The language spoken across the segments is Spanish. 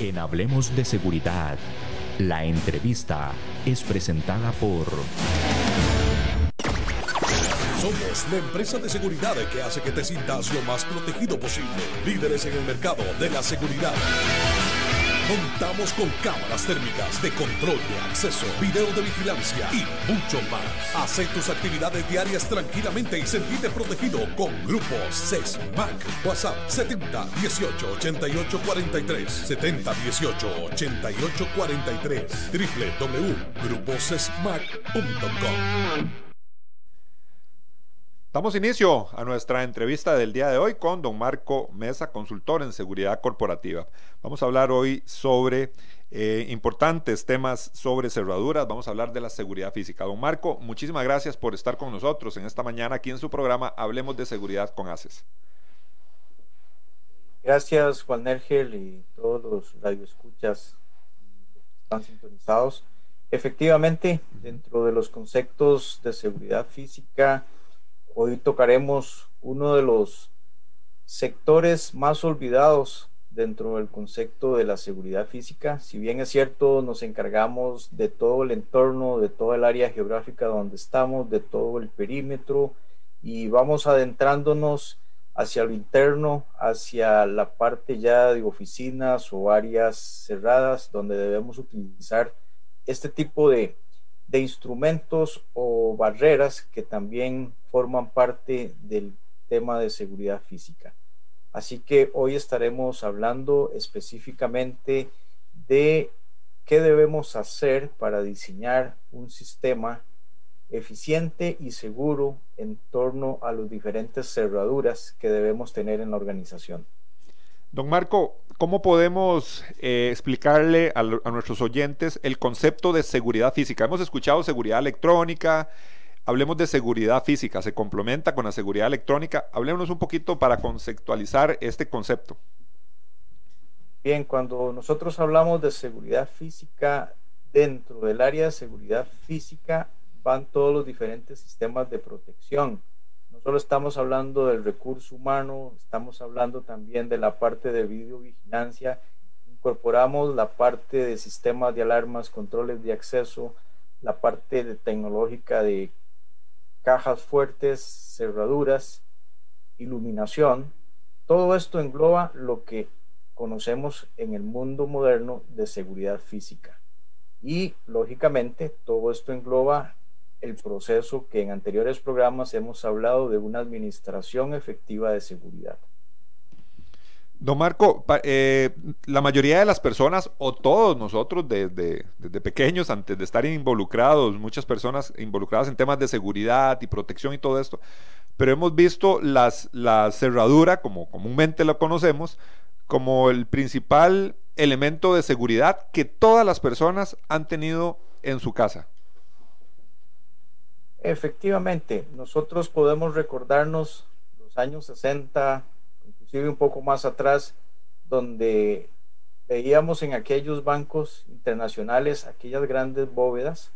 En Hablemos de Seguridad, la entrevista es presentada por... Somos la empresa de seguridad que hace que te sientas lo más protegido posible. Líderes en el mercado de la seguridad. Contamos con cámaras térmicas de control de acceso, video de vigilancia y mucho más. Haz tus actividades diarias tranquilamente y sentirte protegido con Grupo CESMAC. WhatsApp 70 18 88 43 70 18 88 43 www.gruposesmac.com Damos inicio a nuestra entrevista del día de hoy con don Marco Mesa, consultor en seguridad corporativa. Vamos a hablar hoy sobre eh, importantes temas sobre cerraduras, vamos a hablar de la seguridad física. Don Marco, muchísimas gracias por estar con nosotros en esta mañana aquí en su programa Hablemos de Seguridad con ACES. Gracias Juan Nergel y todos los radioescuchas que están sintonizados. Efectivamente, dentro de los conceptos de seguridad física, Hoy tocaremos uno de los sectores más olvidados dentro del concepto de la seguridad física. Si bien es cierto, nos encargamos de todo el entorno, de toda el área geográfica donde estamos, de todo el perímetro y vamos adentrándonos hacia lo interno, hacia la parte ya de oficinas o áreas cerradas donde debemos utilizar este tipo de, de instrumentos o barreras que también forman parte del tema de seguridad física. Así que hoy estaremos hablando específicamente de qué debemos hacer para diseñar un sistema eficiente y seguro en torno a las diferentes cerraduras que debemos tener en la organización. Don Marco, ¿cómo podemos eh, explicarle a, nuestros oyentes el concepto de seguridad física? Hemos escuchado seguridad electrónica, hablemos de seguridad física, se complementa con la seguridad electrónica. Hablemos un poquito para conceptualizar este concepto. Bien, cuando nosotros hablamos de seguridad física, dentro del área de seguridad física van todos los diferentes sistemas de protección solo estamos hablando del recurso humano, estamos hablando también de la parte de videovigilancia, incorporamos la parte de sistemas de alarmas, controles de acceso, la parte de tecnológica de cajas fuertes, cerraduras, iluminación. Todo esto engloba lo que conocemos en el mundo moderno de seguridad física. Y lógicamente todo esto engloba el proceso que en anteriores programas hemos hablado de una administración efectiva de seguridad. Don Marco, eh, la mayoría de las personas, o todos nosotros desde, pequeños, antes de estar involucrados, muchas personas involucradas en temas de seguridad y protección y todo esto, pero hemos visto las, la cerradura, como comúnmente lo conocemos, como el principal elemento de seguridad que todas las personas han tenido en su casa. Efectivamente, nosotros podemos recordarnos los años 60, inclusive un poco más atrás, donde veíamos en aquellos bancos internacionales aquellas grandes bóvedas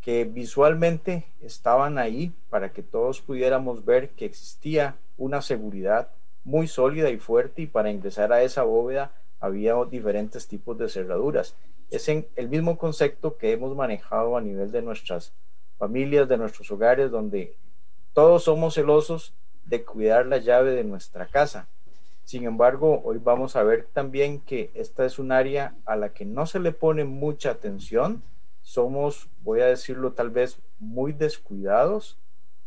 que visualmente estaban ahí para que todos pudiéramos ver que existía una seguridad muy sólida y fuerte y para ingresar a esa bóveda había diferentes tipos de cerraduras. Es el mismo concepto que hemos manejado a nivel de nuestras familias, de nuestros hogares, donde todos somos celosos de cuidar la llave de nuestra casa. Sin embargo, hoy vamos a ver también que esta es un área a la que no se le pone mucha atención. Somos, voy a decirlo tal vez, muy descuidados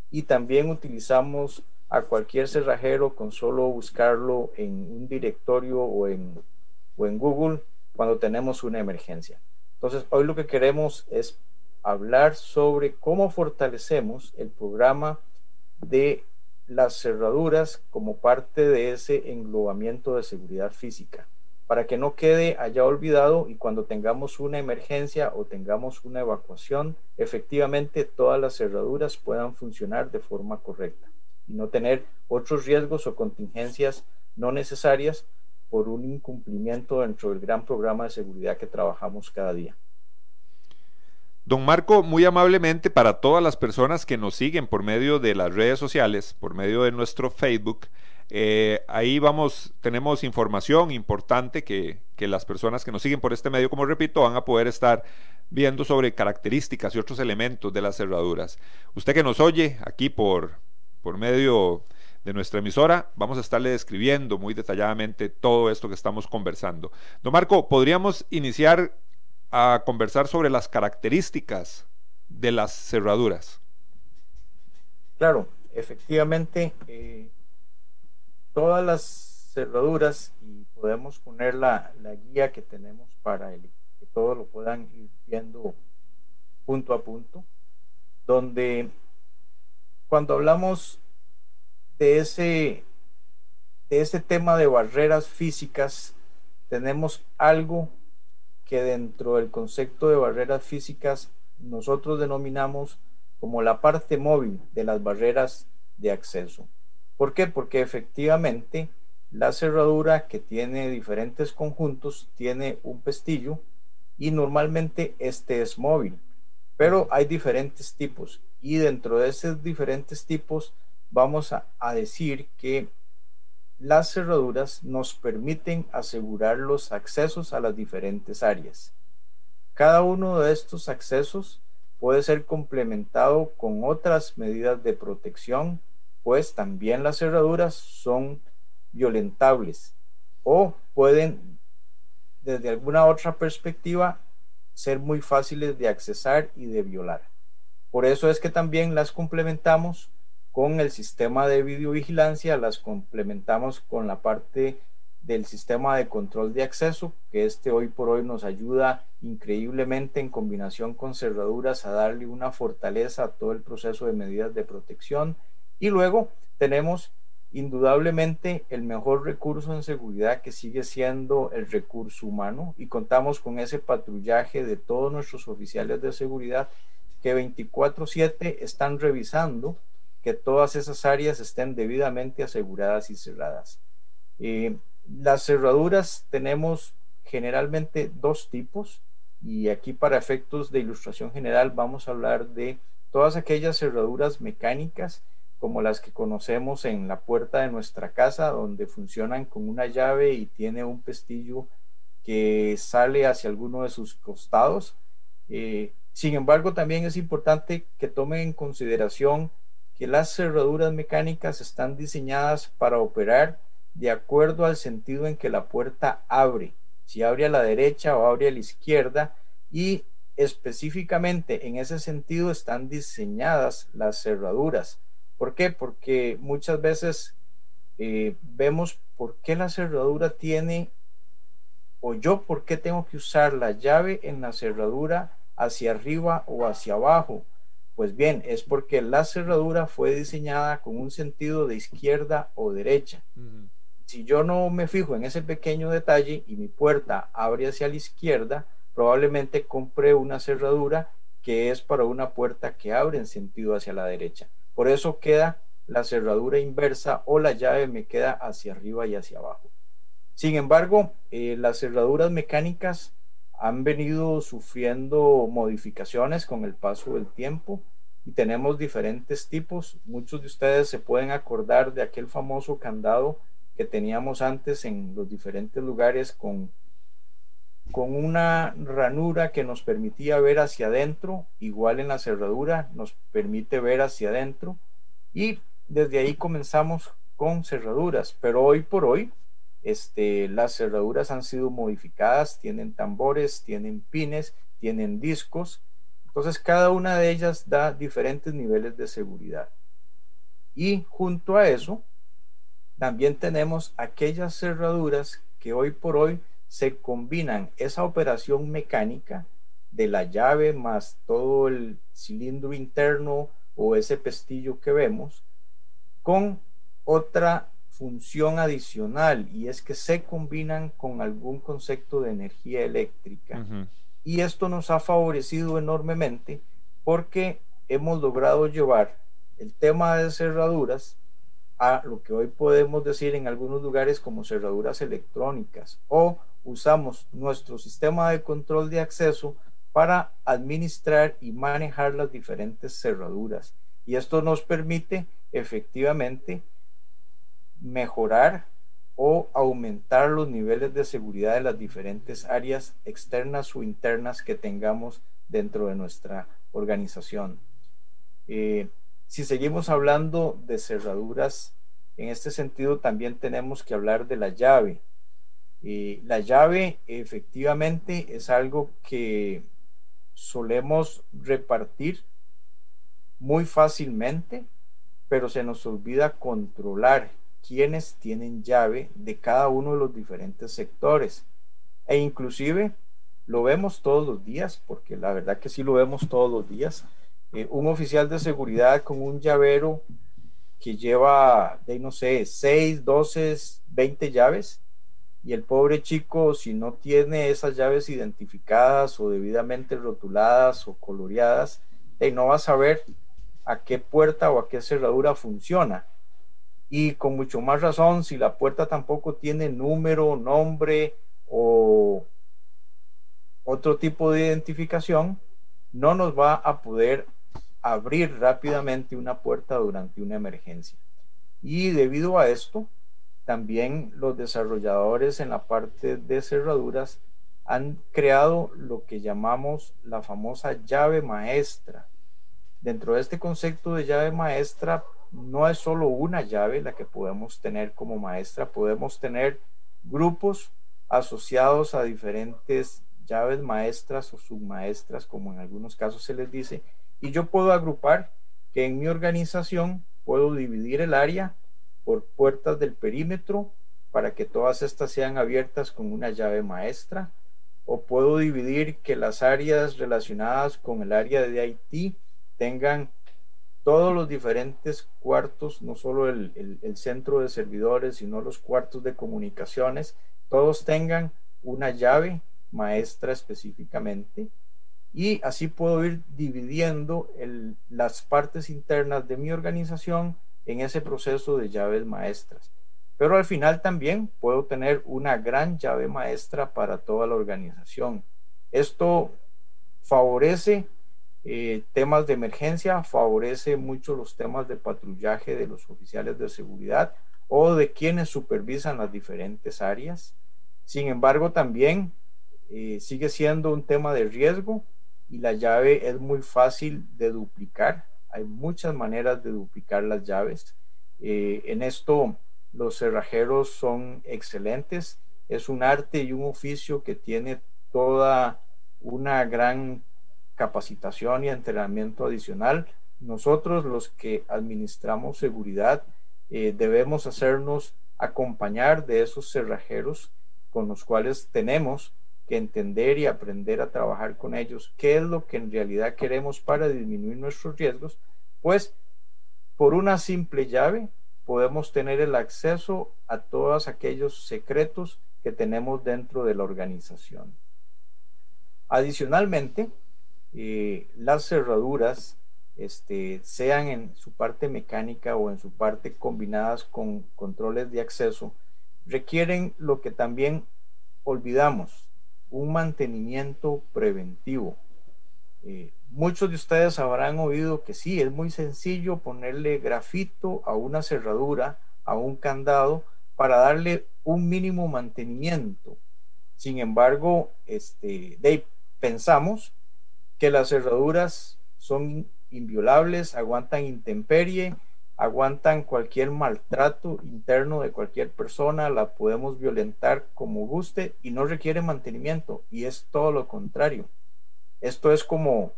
y también utilizamos a cualquier cerrajero con solo buscarlo en un directorio o en, o en Google cuando tenemos una emergencia. Entonces, hoy lo que queremos es hablar sobre cómo fortalecemos el programa de las cerraduras como parte de ese englobamiento de seguridad física, para que no quede allá olvidado y cuando tengamos una emergencia o tengamos una evacuación, efectivamente todas las cerraduras puedan funcionar de forma correcta y no tener otros riesgos o contingencias no necesarias por un incumplimiento dentro del gran programa de seguridad que trabajamos cada día. Don Marco, muy amablemente para todas las personas que nos siguen por medio de las redes sociales, por medio de nuestro Facebook, Eh, ahí vamos, tenemos información importante que, que las personas que nos siguen por este medio, como repito, van a poder estar viendo sobre características y otros elementos de las cerraduras. Usted que nos oye aquí por, por medio de nuestra emisora, vamos a estarle describiendo muy detalladamente todo esto que estamos conversando. Don Marco, ¿podríamos iniciar a conversar sobre las características de las cerraduras? Claro, efectivamente, eh, todas las cerraduras, y podemos poner la, la guía que tenemos para el, que todos lo puedan ir viendo punto a punto, donde cuando hablamos de ese, de ese tema de barreras físicas, tenemos algo que dentro del concepto de barreras físicas nosotros denominamos como la parte móvil de las barreras de acceso. ¿Por qué? Porque efectivamente la cerradura que tiene diferentes conjuntos tiene un pestillo y normalmente este es móvil, pero hay diferentes tipos y dentro de esos diferentes tipos vamos a, decir que las cerraduras nos permiten asegurar los accesos a las diferentes áreas. Cada uno de estos accesos puede ser complementado con otras medidas de protección, pues también las cerraduras son violentables o pueden desde alguna otra perspectiva ser muy fáciles de accesar y de violar. Por eso es que también las complementamos con el sistema de videovigilancia, las complementamos con la parte del sistema de control de acceso, que este hoy por hoy nos ayuda increíblemente en combinación con cerraduras a darle una fortaleza a todo el proceso de medidas de protección. Y luego tenemos indudablemente el mejor recurso en seguridad que sigue siendo el recurso humano y contamos con ese patrullaje de todos nuestros oficiales de seguridad que 24/7 están revisando que todas esas áreas estén debidamente aseguradas y cerradas. Eh, las cerraduras tenemos generalmente dos tipos y aquí para efectos de ilustración general vamos a hablar de todas aquellas cerraduras mecánicas como las que conocemos en la puerta de nuestra casa donde funcionan con una llave y tiene un pestillo que sale hacia alguno de sus costados. Eh, sin embargo, también es importante que tomen en consideración que las cerraduras mecánicas están diseñadas para operar de acuerdo al sentido en que la puerta abre, si abre a la derecha o abre a la izquierda y específicamente en ese sentido están diseñadas las cerraduras. ¿Por qué? Porque muchas veces eh, vemos por qué la cerradura tiene o yo por qué tengo que usar la llave en la cerradura hacia arriba o hacia abajo pues bien, es porque la cerradura fue diseñada con un sentido de izquierda o derecha. Si yo no me fijo en ese pequeño detalle y mi puerta abre hacia la izquierda, probablemente compré una cerradura que es para una puerta que abre en sentido hacia la derecha. Por eso queda la cerradura inversa o la llave me queda hacia arriba y hacia abajo. Sin embargo, eh, las cerraduras mecánicas han venido sufriendo modificaciones con el paso del tiempo y tenemos diferentes tipos. Muchos de ustedes se pueden acordar de aquel famoso candado que teníamos antes en los diferentes lugares con, con una ranura que nos permitía ver hacia adentro, igual en la cerradura nos permite ver hacia adentro y desde ahí comenzamos con cerraduras, pero hoy por hoy este, las cerraduras han sido modificadas, tienen tambores, tienen pines, tienen discos. Entonces cada una de ellas da diferentes niveles de seguridad. Y junto a eso, también tenemos aquellas cerraduras que hoy por hoy se combinan esa operación mecánica de la llave más todo el cilindro interno o ese pestillo que vemos con otra función adicional y es que se combinan con algún concepto de energía eléctrica. Y esto nos ha favorecido enormemente porque hemos logrado llevar el tema de cerraduras a lo que hoy podemos decir en algunos lugares como cerraduras electrónicas o usamos nuestro sistema de control de acceso para administrar y manejar las diferentes cerraduras. Y esto nos permite efectivamente mejorar o aumentar los niveles de seguridad de las diferentes áreas externas o internas que tengamos dentro de nuestra organización. Eh, si seguimos hablando de cerraduras, en este sentido también tenemos que hablar de la llave. Eh, la llave efectivamente es algo que solemos repartir muy fácilmente, pero se nos olvida controlar quiénes tienen llave de cada uno de los diferentes sectores. E inclusive lo vemos todos los días, porque la verdad que sí lo vemos todos los días. Eh, un oficial de seguridad con un llavero que lleva, de no sé, 6, 12, 20 llaves, y el pobre chico, si no tiene esas llaves identificadas o debidamente rotuladas o coloreadas, no va a saber a qué puerta o a qué cerradura funciona. Y con mucho más razón, si la puerta tampoco tiene número, nombre o otro tipo de identificación, no nos va a poder abrir rápidamente una puerta durante una emergencia. Y debido a esto, también los desarrolladores en la parte de cerraduras han creado lo que llamamos la famosa llave maestra. Dentro de este concepto de llave maestra, no es solo una llave la que podemos tener como maestra, podemos tener grupos asociados a diferentes llaves maestras o submaestras, como en algunos casos se les dice, y yo puedo agrupar que en mi organización puedo dividir el área por puertas del perímetro para que todas estas sean abiertas con una llave maestra o puedo dividir que las áreas relacionadas con el área de IT tengan todos los diferentes cuartos, no solo el, el, centro de servidores, sino los cuartos de comunicaciones, todos tengan una llave maestra específicamente y así puedo ir dividiendo las partes internas de mi organización en ese proceso de llaves maestras. Pero al final también puedo tener una gran llave maestra para toda la organización. Esto favorece eh, temas de emergencia, favorece mucho los temas de patrullaje de los oficiales de seguridad o de quienes supervisan las diferentes áreas. Sin embargo, también eh, sigue siendo un tema de riesgo y la llave es muy fácil de duplicar. Hay muchas maneras de duplicar las llaves. Eh, en esto los cerrajeros son excelentes. Es un arte y un oficio que tiene toda una gran capacitación y entrenamiento adicional. Nosotros los que administramos seguridad eh, debemos hacernos acompañar de esos cerrajeros con los cuales tenemos entender y aprender a trabajar con ellos, qué es lo que en realidad queremos para disminuir nuestros riesgos, pues por una simple llave podemos tener el acceso a todos aquellos secretos que tenemos dentro de la organización. Adicionalmente, eh, las cerraduras, este, sean en su parte mecánica o en su parte combinadas con controles de acceso, requieren lo que también olvidamos, un mantenimiento preventivo. Eh, muchos de ustedes habrán oído que sí, es muy sencillo ponerle grafito a una cerradura, a un candado, para darle un mínimo mantenimiento. Sin embargo, este, pensamos que las cerraduras son inviolables, aguantan intemperie, aguantan cualquier maltrato interno de cualquier persona, la podemos violentar como guste y no requiere mantenimiento. Y es todo lo contrario. Esto es como,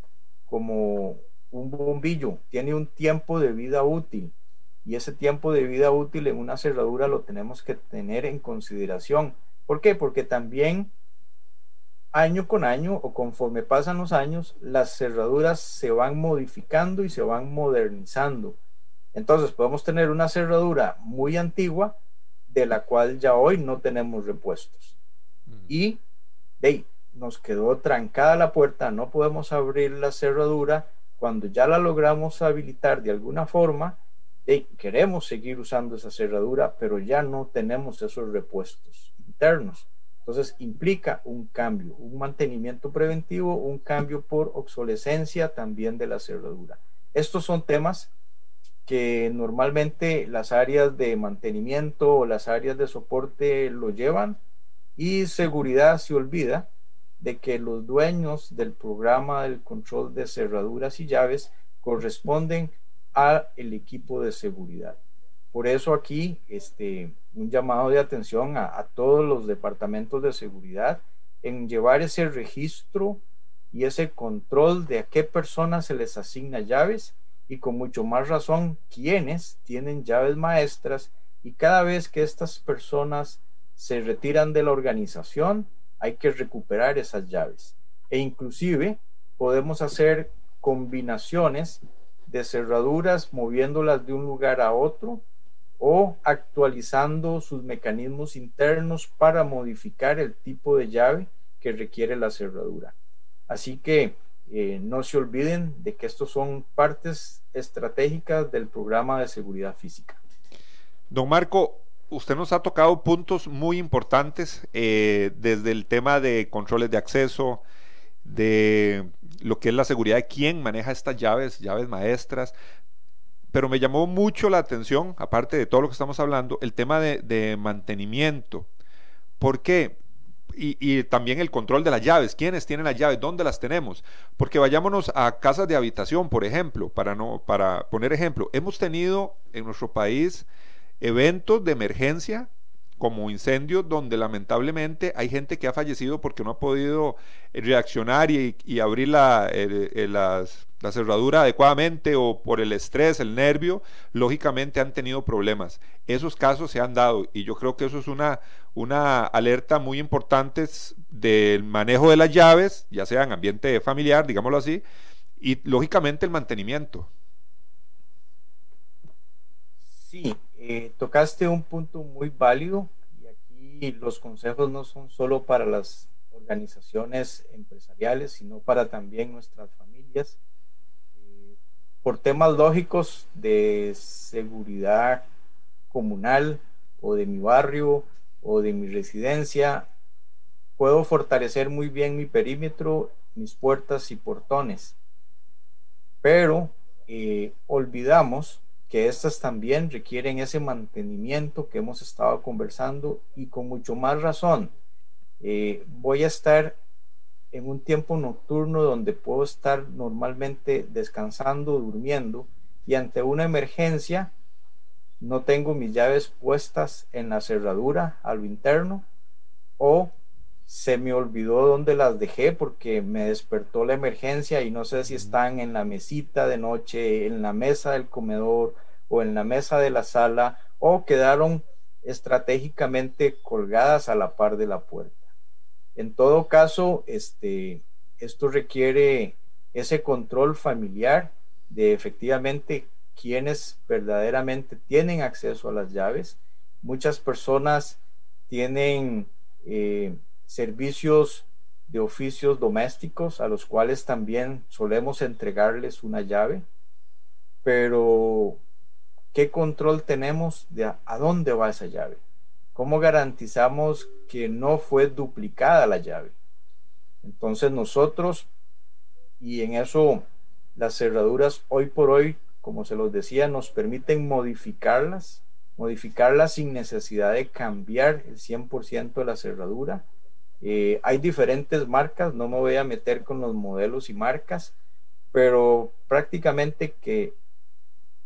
como un bombillo, tiene un tiempo de vida útil. Y ese tiempo de vida útil en una cerradura lo tenemos que tener en consideración. ¿Por qué? Porque también año con año o conforme pasan los años, las cerraduras se van modificando y se van modernizando entonces podemos tener una cerradura muy antigua de la cual ya hoy no tenemos repuestos. Y de nos quedó trancada la puerta, no podemos abrir la cerradura. Cuando ya la logramos habilitar de alguna forma, queremos seguir usando esa cerradura, pero ya no tenemos esos repuestos internos. Entonces implica un cambio, un mantenimiento preventivo, un cambio por obsolescencia también de la cerradura. Estos son temas que normalmente las áreas de mantenimiento o las áreas de soporte lo llevan y seguridad se olvida de que los dueños del programa del control de cerraduras y llaves corresponden al equipo de seguridad. Por eso aquí este, un llamado de atención a, a todos los departamentos de seguridad en llevar ese registro y ese control de a qué personas se les asigna llaves y con mucho más razón quiénes tienen llaves maestras y cada vez que estas personas se retiran de la organización hay que recuperar esas llaves. E inclusive podemos hacer combinaciones de cerraduras moviéndolas de un lugar a otro o actualizando sus mecanismos internos para modificar el tipo de llave que requiere la cerradura. Así que eh, no se olviden de que estos son partes estratégicas del programa de seguridad física. Don Marco, usted nos ha tocado puntos muy importantes eh, desde el tema de controles de acceso, de lo que es la seguridad de quién maneja estas llaves, llaves maestras, pero me llamó mucho la atención, aparte de todo lo que estamos hablando, el tema de, mantenimiento. ¿Por qué? Y, también el control de las llaves. ¿Quiénes tienen las llaves? ¿Dónde las tenemos? Porque vayámonos a casas de habitación, por ejemplo, para, no, para poner ejemplo. Hemos tenido en nuestro país eventos de emergencia como incendios donde lamentablemente hay gente que ha fallecido porque no ha podido reaccionar y, abrir la, las la cerradura adecuadamente o por el estrés, el nervio, lógicamente han tenido problemas. Esos casos se han dado y yo creo que eso es una, una alerta muy importante del manejo de las llaves, ya sea en ambiente familiar, digámoslo así, y lógicamente el mantenimiento. Sí, eh, tocaste un punto muy válido y aquí los consejos no son solo para las organizaciones empresariales, sino para también nuestras familias por temas lógicos de seguridad comunal o de mi barrio o de mi residencia, puedo fortalecer muy bien mi perímetro, mis puertas y portones. Pero eh, olvidamos que estas también requieren ese mantenimiento que hemos estado conversando y con mucho más razón. Eh, voy a estar en un tiempo nocturno donde puedo estar normalmente descansando, durmiendo y ante una emergencia no tengo mis llaves puestas en la cerradura a lo interno o se me olvidó dónde las dejé porque me despertó la emergencia y no sé si están en la mesita de noche, en la mesa del comedor o en la mesa de la sala o quedaron estratégicamente colgadas a la par de la puerta. En todo caso, este, esto requiere ese control familiar de efectivamente quienes verdaderamente tienen acceso a las llaves. Muchas personas tienen eh, servicios de oficios domésticos a los cuales también solemos entregarles una llave, pero ¿qué control tenemos de a dónde va esa llave? ¿Cómo garantizamos que no fue duplicada la llave? Entonces nosotros, y en eso las cerraduras hoy por hoy, como se los decía, nos permiten modificarlas, modificarlas sin necesidad de cambiar el 100% de la cerradura. Eh, hay diferentes marcas, no me voy a meter con los modelos y marcas, pero prácticamente que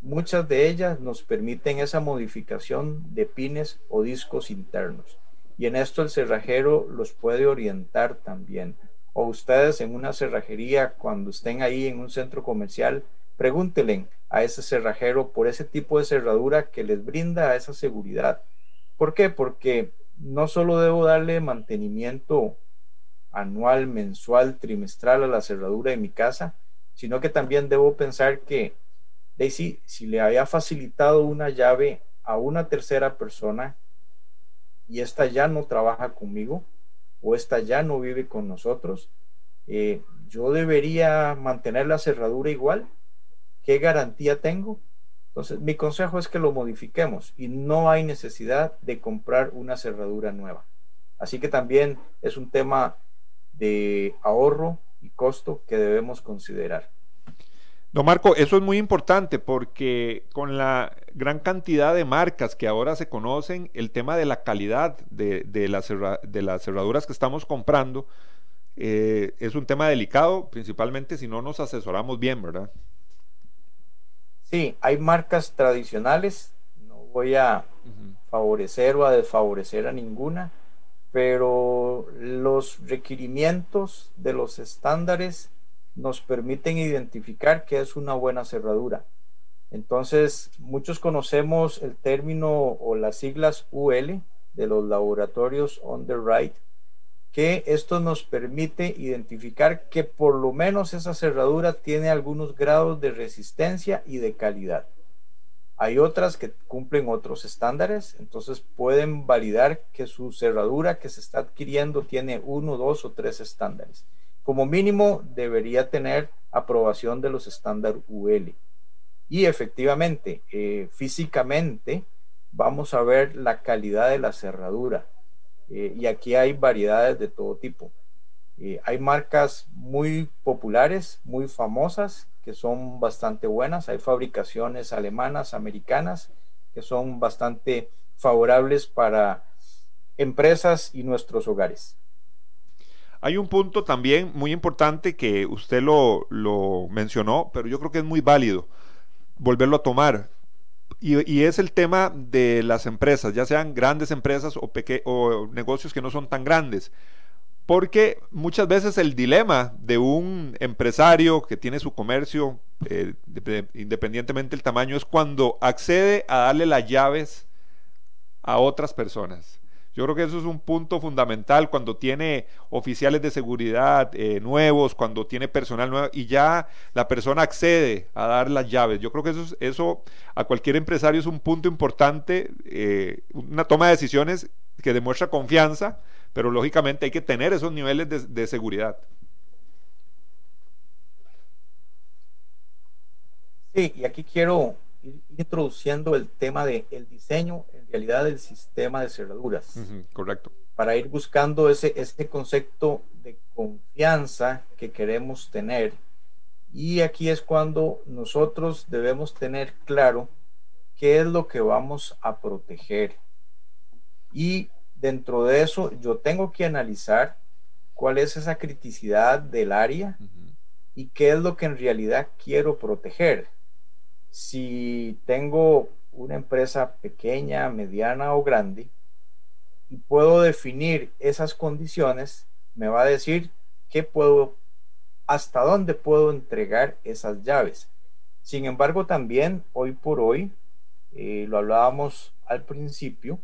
Muchas de ellas nos permiten esa modificación de pines o discos internos. Y en esto el cerrajero los puede orientar también. O ustedes en una cerrajería, cuando estén ahí en un centro comercial, pregúntenle a ese cerrajero por ese tipo de cerradura que les brinda esa seguridad. ¿Por qué? Porque no solo debo darle mantenimiento anual, mensual, trimestral a la cerradura de mi casa, sino que también debo pensar que Daisy, si le había facilitado una llave a una tercera persona y esta ya no trabaja conmigo o esta ya no vive con nosotros, eh, yo debería mantener la cerradura igual. ¿Qué garantía tengo? Entonces, mi consejo es que lo modifiquemos y no hay necesidad de comprar una cerradura nueva. Así que también es un tema de ahorro y costo que debemos considerar. Don Marco, eso es muy importante porque con la gran cantidad de marcas que ahora se conocen, el tema de la calidad de, de, las cerraduras que estamos comprando eh, es un tema delicado, principalmente si no nos asesoramos bien, ¿verdad? Sí, hay marcas tradicionales, no voy a favorecer o a desfavorecer a ninguna, pero los requerimientos de los estándares nos permiten identificar qué es una buena cerradura. Entonces, muchos conocemos el término o las siglas UL de los laboratorios Underwrite, que esto nos permite identificar que por lo menos esa cerradura tiene algunos grados de resistencia y de calidad. Hay otras que cumplen otros estándares, entonces pueden validar que su cerradura que se está adquiriendo tiene uno, dos o tres estándares como mínimo debería tener aprobación de los estándares UL. Y efectivamente, eh, físicamente vamos a ver la calidad de la cerradura. Eh, y aquí hay variedades de todo tipo. Eh, hay marcas muy populares, muy famosas, que son bastante buenas. Hay fabricaciones alemanas, americanas, que son bastante favorables para empresas y nuestros hogares. Hay un punto también muy importante que usted lo, mencionó, pero yo creo que es muy válido volverlo a tomar. Y, es el tema de las empresas, ya sean grandes empresas o, o negocios que no son tan grandes. Porque muchas veces el dilema de un empresario que tiene su comercio, eh, independientemente del tamaño, es cuando accede a darle las llaves a otras personas. Yo creo que eso es un punto fundamental cuando tiene oficiales de seguridad eh, nuevos, cuando tiene personal nuevo y ya la persona accede a dar las llaves. Yo creo que eso, eso a cualquier empresario es un punto importante, eh, una toma de decisiones que demuestra confianza, pero lógicamente hay que tener esos niveles de, seguridad. Sí, y aquí quiero ir introduciendo el tema del diseño, realidad del sistema de cerraduras. correcto. Para ir buscando ese, ese concepto de confianza que queremos tener. Y aquí es cuando nosotros debemos tener claro qué es lo que vamos a proteger. Y dentro de eso yo tengo que analizar cuál es esa criticidad del área y qué es lo que en realidad quiero proteger. Si tengo una empresa pequeña, mediana o grande y puedo definir esas condiciones, me va a decir qué puedo, hasta dónde puedo entregar esas llaves. Sin embargo, también hoy por hoy, eh, lo hablábamos al principio,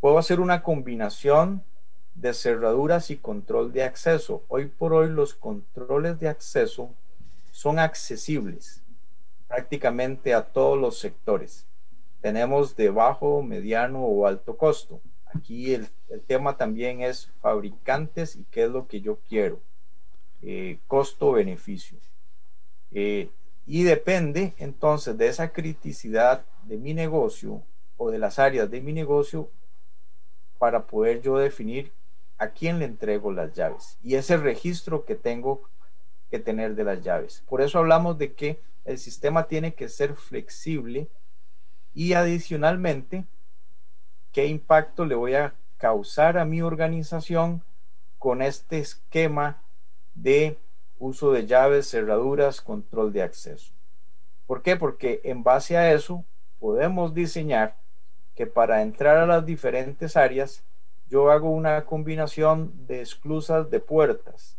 puedo hacer una combinación de cerraduras y control de acceso. Hoy por hoy los controles de acceso son accesibles prácticamente a todos los sectores tenemos de bajo, mediano o alto costo. Aquí el, tema también es fabricantes y qué es lo que yo quiero. Eh, costo-beneficio. Eh, y depende entonces de esa criticidad de mi negocio o de las áreas de mi negocio para poder yo definir a quién le entrego las llaves y ese registro que tengo que tener de las llaves. Por eso hablamos de que el sistema tiene que ser flexible y adicionalmente, ¿qué impacto le voy a causar a mi organización con este esquema de uso de llaves, cerraduras, control de acceso? ¿Por qué? Porque en base a eso podemos diseñar que para entrar a las diferentes áreas yo hago una combinación de esclusas de puertas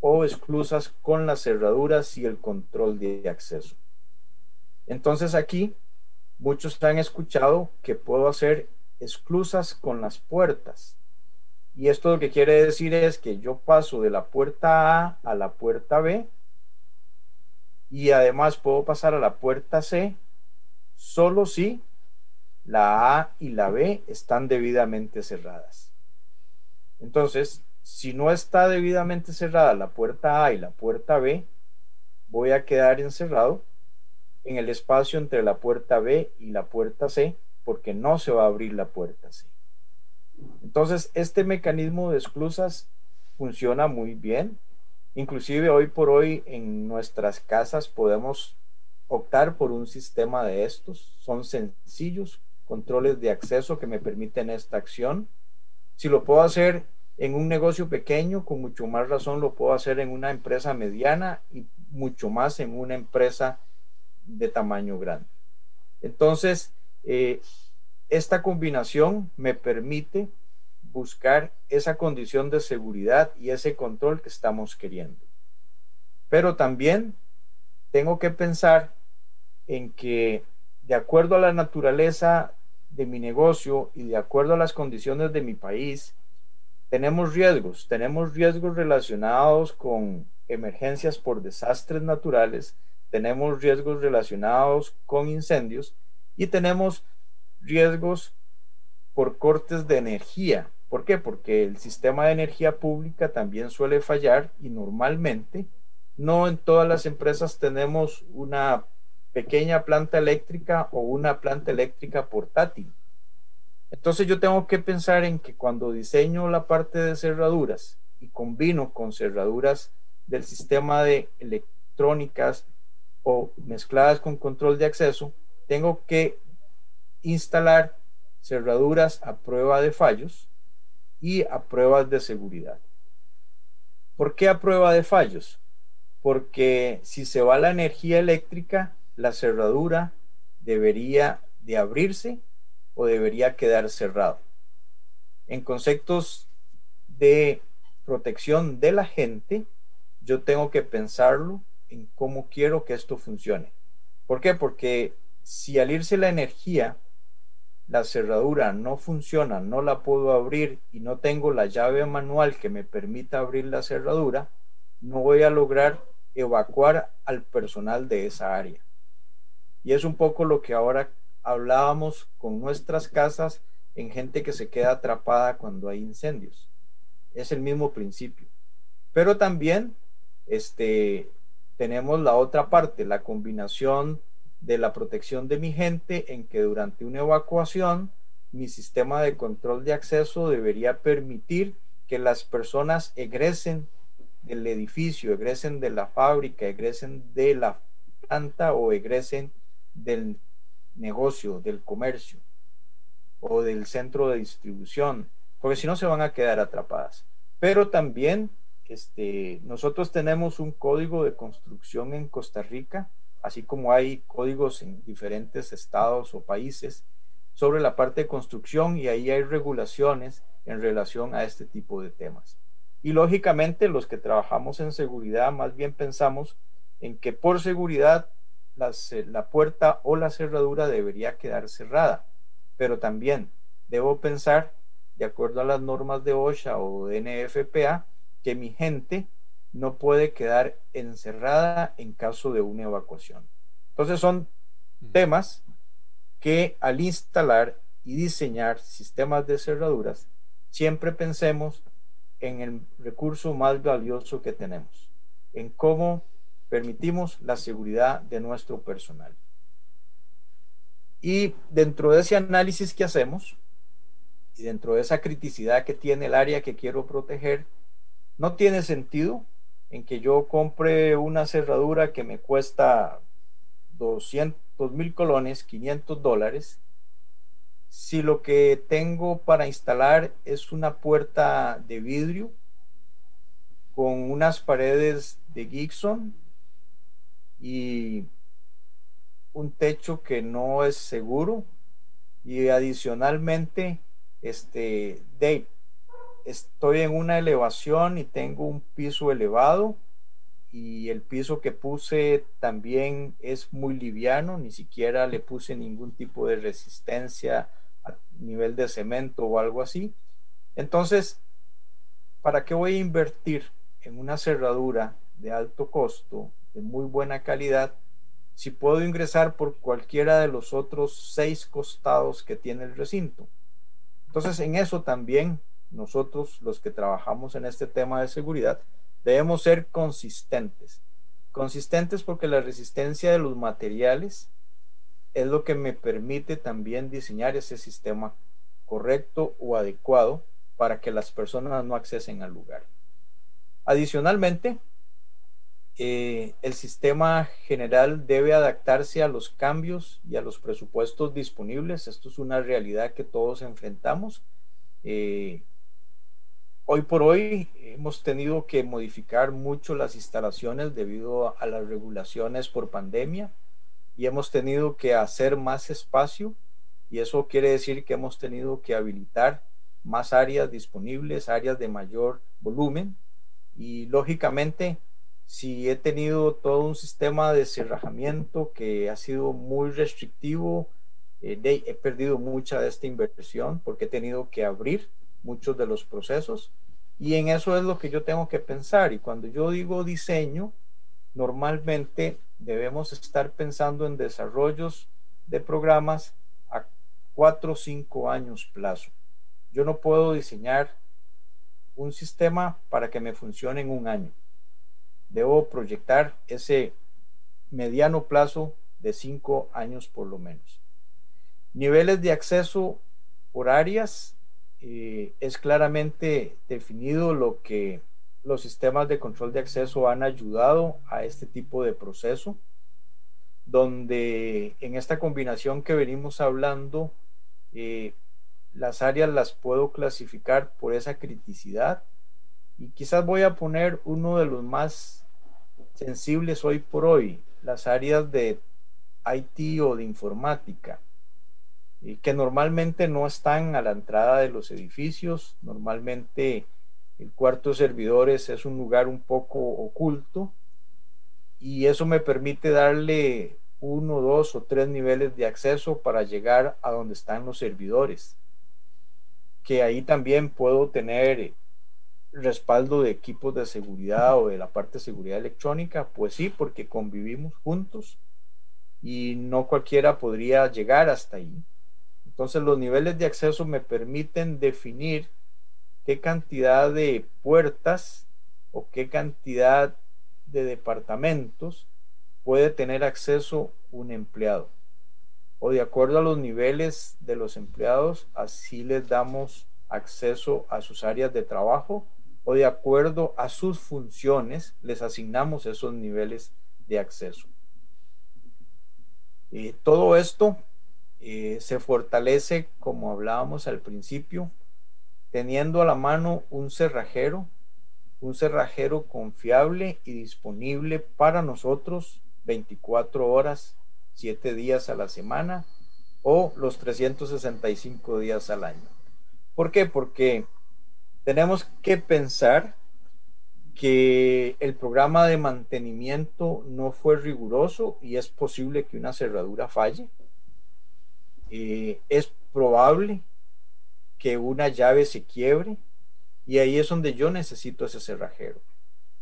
o esclusas con las cerraduras y el control de acceso. Entonces aquí Muchos han escuchado que puedo hacer esclusas con las puertas. Y esto lo que quiere decir es que yo paso de la puerta A a la puerta B y además puedo pasar a la puerta C solo si la A y la B están debidamente cerradas. Entonces, si no está debidamente cerrada la puerta A y la puerta B, voy a quedar encerrado en el espacio entre la puerta B y la puerta C, porque no se va a abrir la puerta C. Entonces, este mecanismo de esclusas funciona muy bien. Inclusive hoy por hoy en nuestras casas podemos optar por un sistema de estos. Son sencillos, controles de acceso que me permiten esta acción. Si lo puedo hacer en un negocio pequeño, con mucho más razón lo puedo hacer en una empresa mediana y mucho más en una empresa de tamaño grande. Entonces, eh, esta combinación me permite buscar esa condición de seguridad y ese control que estamos queriendo. Pero también tengo que pensar en que de acuerdo a la naturaleza de mi negocio y de acuerdo a las condiciones de mi país, tenemos riesgos. Tenemos riesgos relacionados con emergencias por desastres naturales, tenemos riesgos relacionados con incendios y tenemos riesgos por cortes de energía. ¿Por qué? Porque el sistema de energía pública también suele fallar y normalmente no en todas las empresas tenemos una pequeña planta eléctrica o una planta eléctrica portátil. Entonces yo tengo que pensar en que cuando diseño la parte de cerraduras y combino con cerraduras del sistema de electrónicas o mezcladas con control de acceso, tengo que instalar cerraduras a prueba de fallos y a pruebas de seguridad. ¿Por qué a prueba de fallos? Porque si se va la energía eléctrica, la cerradura debería de abrirse o debería quedar cerrado. En conceptos de protección de la gente, yo tengo que pensarlo en cómo quiero que esto funcione. ¿Por qué? Porque si al irse la energía, la cerradura no funciona, no la puedo abrir y no tengo la llave manual que me permita abrir la cerradura, no voy a lograr evacuar al personal de esa área. Y es un poco lo que ahora hablábamos con nuestras casas en gente que se queda atrapada cuando hay incendios. Es el mismo principio. Pero también este, tenemos la otra parte, la combinación de la protección de mi gente en que durante una evacuación mi sistema de control de acceso debería permitir que las personas egresen del edificio, egresen de la fábrica, egresen de la planta o egresen del negocio, del comercio o del centro de distribución, porque si no se van a quedar atrapadas. Pero también este, nosotros tenemos un código de construcción en Costa Rica, así como hay códigos en diferentes estados o países sobre la parte de construcción y ahí hay regulaciones en relación a este tipo de temas. Y lógicamente los que trabajamos en seguridad más bien pensamos en que por seguridad la, puerta o la cerradura debería quedar cerrada. Pero también debo pensar, de acuerdo a las normas de OSHA o de NFPA, que mi gente no puede quedar encerrada en caso de una evacuación. Entonces son temas que al instalar y diseñar sistemas de cerraduras, siempre pensemos en el recurso más valioso que tenemos, en cómo permitimos la seguridad de nuestro personal. Y dentro de ese análisis que hacemos, y dentro de esa criticidad que tiene el área que quiero proteger, no tiene sentido en que yo compre una cerradura que me cuesta 200 mil colones, 500 dólares, si lo que tengo para instalar es una puerta de vidrio con unas paredes de Gibson y un techo que no es seguro. Y adicionalmente este de, estoy en una elevación y tengo un piso elevado. Y el piso que puse también es muy liviano, ni siquiera le puse ningún tipo de resistencia a nivel de cemento o algo así. Entonces, ¿para qué voy a invertir en una cerradura de alto costo muy buena calidad si puedo ingresar por cualquiera de los otros seis costados que tiene el recinto. Entonces, en eso también nosotros, los que trabajamos en este tema de seguridad, debemos ser consistentes. Consistentes porque la resistencia de los materiales es lo que me permite también diseñar ese sistema correcto o adecuado para que las personas no accesen al lugar. Adicionalmente, eh, el sistema general debe adaptarse a los cambios y a los presupuestos disponibles. Esto es una realidad que todos enfrentamos. Eh, hoy por hoy hemos tenido que modificar mucho las instalaciones debido a las regulaciones por pandemia y hemos tenido que hacer más espacio y eso quiere decir que hemos tenido que habilitar más áreas disponibles, áreas de mayor volumen y lógicamente si he tenido todo un sistema de cerrajamiento que ha sido muy restrictivo, eh, he perdido mucha de esta inversión porque he tenido que abrir muchos de los procesos y en eso es lo que yo tengo que pensar y cuando yo digo diseño, normalmente debemos estar pensando en desarrollos de programas a cuatro o cinco años plazo. Yo no puedo diseñar un sistema para que me funcione en un año. Debo proyectar ese mediano plazo de cinco años por lo menos. Niveles de acceso por áreas. Eh, es claramente definido lo que los sistemas de control de acceso han ayudado a este tipo de proceso, donde en esta combinación que venimos hablando, eh, las áreas las puedo clasificar por esa criticidad y quizás voy a poner uno de los más sensibles hoy por hoy, las áreas de IT o de informática, y que normalmente no están a la entrada de los edificios, normalmente el cuarto de servidores es un lugar un poco oculto y eso me permite darle uno, dos o tres niveles de acceso para llegar a donde están los servidores. Que ahí también puedo tener respaldo de equipos de seguridad o de la parte de seguridad electrónica. Pues sí, porque convivimos juntos y no cualquiera podría llegar hasta ahí. Entonces los niveles de acceso me permiten definir qué cantidad de puertas o qué cantidad de departamentos puede tener acceso un empleado. O de acuerdo a los niveles de los empleados, así les damos acceso a sus áreas de trabajo o de acuerdo a sus funciones, les asignamos esos niveles de acceso. y todo esto eh, se fortalece, como hablábamos al principio, teniendo a la mano un cerrajero, un cerrajero confiable y disponible para nosotros 24 horas, 7 días a la semana o los 365 días al año. ¿Por qué? Porque tenemos que pensar que el programa de mantenimiento no fue riguroso y es posible que una cerradura falle. Eh, es probable que una llave se quiebre y ahí es donde yo necesito ese cerrajero.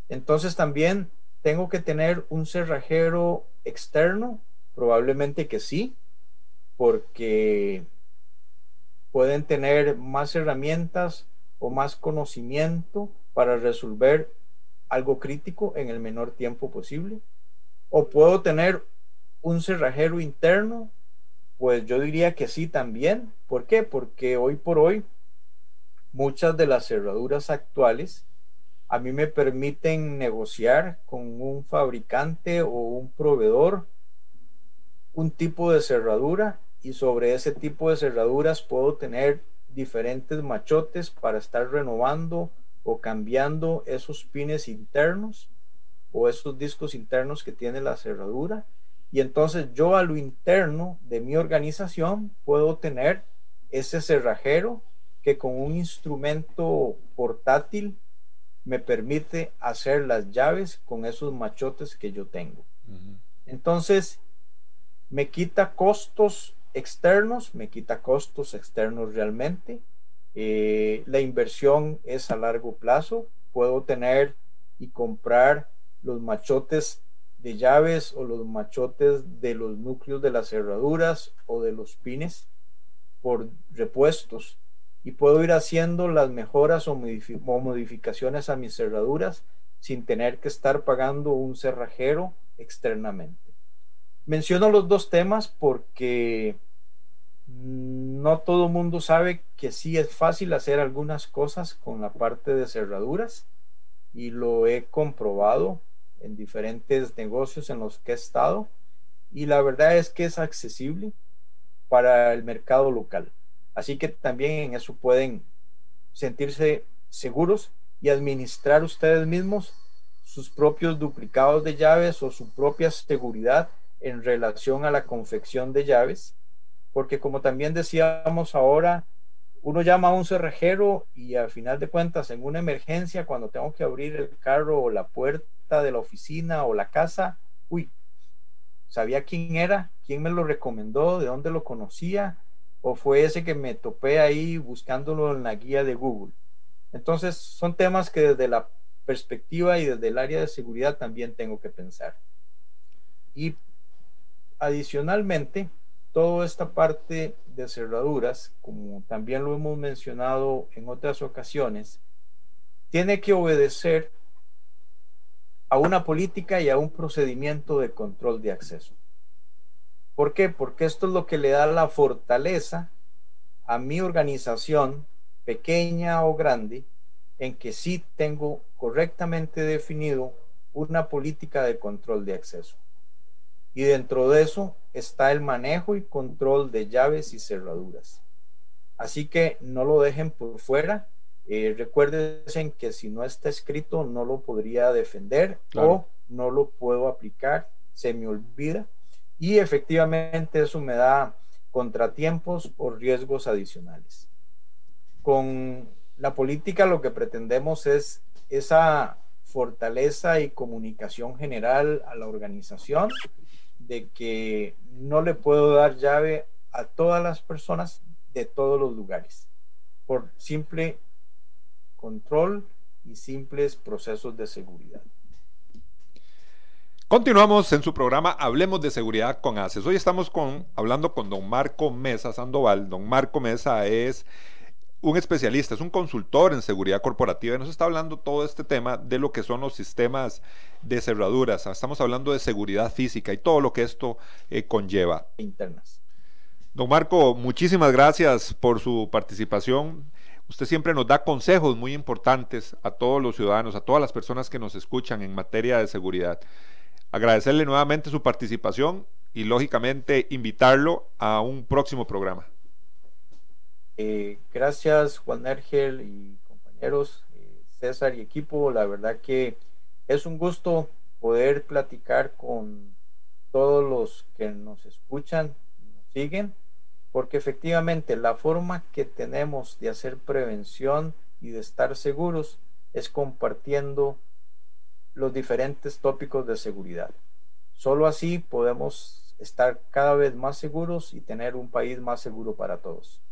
Entonces también tengo que tener un cerrajero externo, probablemente que sí, porque pueden tener más herramientas o más conocimiento para resolver algo crítico en el menor tiempo posible. O puedo tener un cerrajero interno pues yo diría que sí también. ¿Por qué? Porque hoy por hoy muchas de las cerraduras actuales a mí me permiten negociar con un fabricante o un proveedor un tipo de cerradura y sobre ese tipo de cerraduras puedo tener diferentes machotes para estar renovando o cambiando esos pines internos o esos discos internos que tiene la cerradura y entonces yo a lo interno de mi organización puedo tener ese cerrajero que con un instrumento portátil me permite hacer las llaves con esos machotes que yo tengo. Entonces, me quita costos externos, me quita costos externos realmente. Eh, la inversión es a largo plazo. Puedo tener y comprar los machotes de llaves o los machotes de los núcleos de las cerraduras o de los pines por repuestos y puedo ir haciendo las mejoras o, modificaciones a mis cerraduras sin tener que estar pagando un cerrajero externamente. Menciono los dos temas porque no todo mundo sabe que sí es fácil hacer algunas cosas con la parte de cerraduras y lo he comprobado en diferentes negocios en los que he estado y la verdad es que es accesible para el mercado local. Así que también en eso pueden sentirse seguros y administrar ustedes mismos sus propios duplicados de llaves o su propia seguridad en relación a la confección de llaves, porque como también decíamos ahora, uno llama a un cerrajero y al final de cuentas en una emergencia, cuando tengo que abrir el carro o la puerta de la oficina o la casa, uy, sabía quién era, quién me lo recomendó, de dónde lo conocía, o fue ese que me topé ahí buscándolo en la guía de Google. Entonces, son temas que desde la perspectiva y desde el área de seguridad también tengo que pensar. Y adicionalmente, toda esta parte de cerraduras, como también lo hemos mencionado en otras ocasiones, tiene que obedecer a una política y a un procedimiento de control de acceso. ¿Por qué? Porque esto es lo que le da la fortaleza a mi organización, pequeña o grande, en que sí tengo correctamente definido una política de control de acceso. Y dentro de eso está el manejo y control de llaves y cerraduras. Así que no lo dejen por fuera. Eh, recuerden que si no está escrito no lo podría defender o no lo puedo aplicar, se me olvida. Y efectivamente eso me da contratiempos o riesgos adicionales. Con la política lo que pretendemos es esa fortaleza y comunicación general a la organización de que no le puedo dar llave a todas las personas de todos los lugares por simple control y simples procesos de seguridad. Continuamos en su programa Hablemos de Seguridad con ACES. Hoy estamos con, hablando con don Marco Mesa Sandoval. Don Marco Mesa es un especialista, es un consultor en seguridad corporativa y nos está hablando todo este tema de lo que son los sistemas de cerraduras. Estamos hablando de seguridad física y todo lo que esto eh, conlleva. Internas. Don Marco, muchísimas gracias por su participación. Usted siempre nos da consejos muy importantes a todos los ciudadanos, a todas las personas que nos escuchan en materia de seguridad. Agradecerle nuevamente su participación y lógicamente invitarlo a un próximo programa. Eh, gracias Juan Ergel y compañeros, eh, César y equipo. La verdad que es un gusto poder platicar con todos los que nos escuchan nos siguen, porque efectivamente la forma que tenemos de hacer prevención y de estar seguros es compartiendo los diferentes tópicos de seguridad. Solo así podemos estar cada vez más seguros y tener un país más seguro para todos.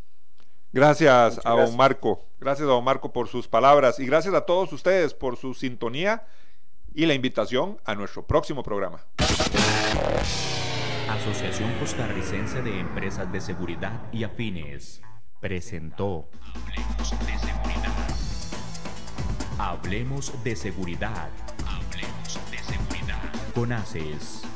Gracias a don Marco, gracias a don Marco por sus palabras y gracias a todos ustedes por su sintonía y la invitación a nuestro próximo programa. Asociación Costarricense de Empresas de Seguridad y Afines presentó Hablemos de Seguridad. Hablemos de Seguridad. Hablemos de Seguridad. Con ACES.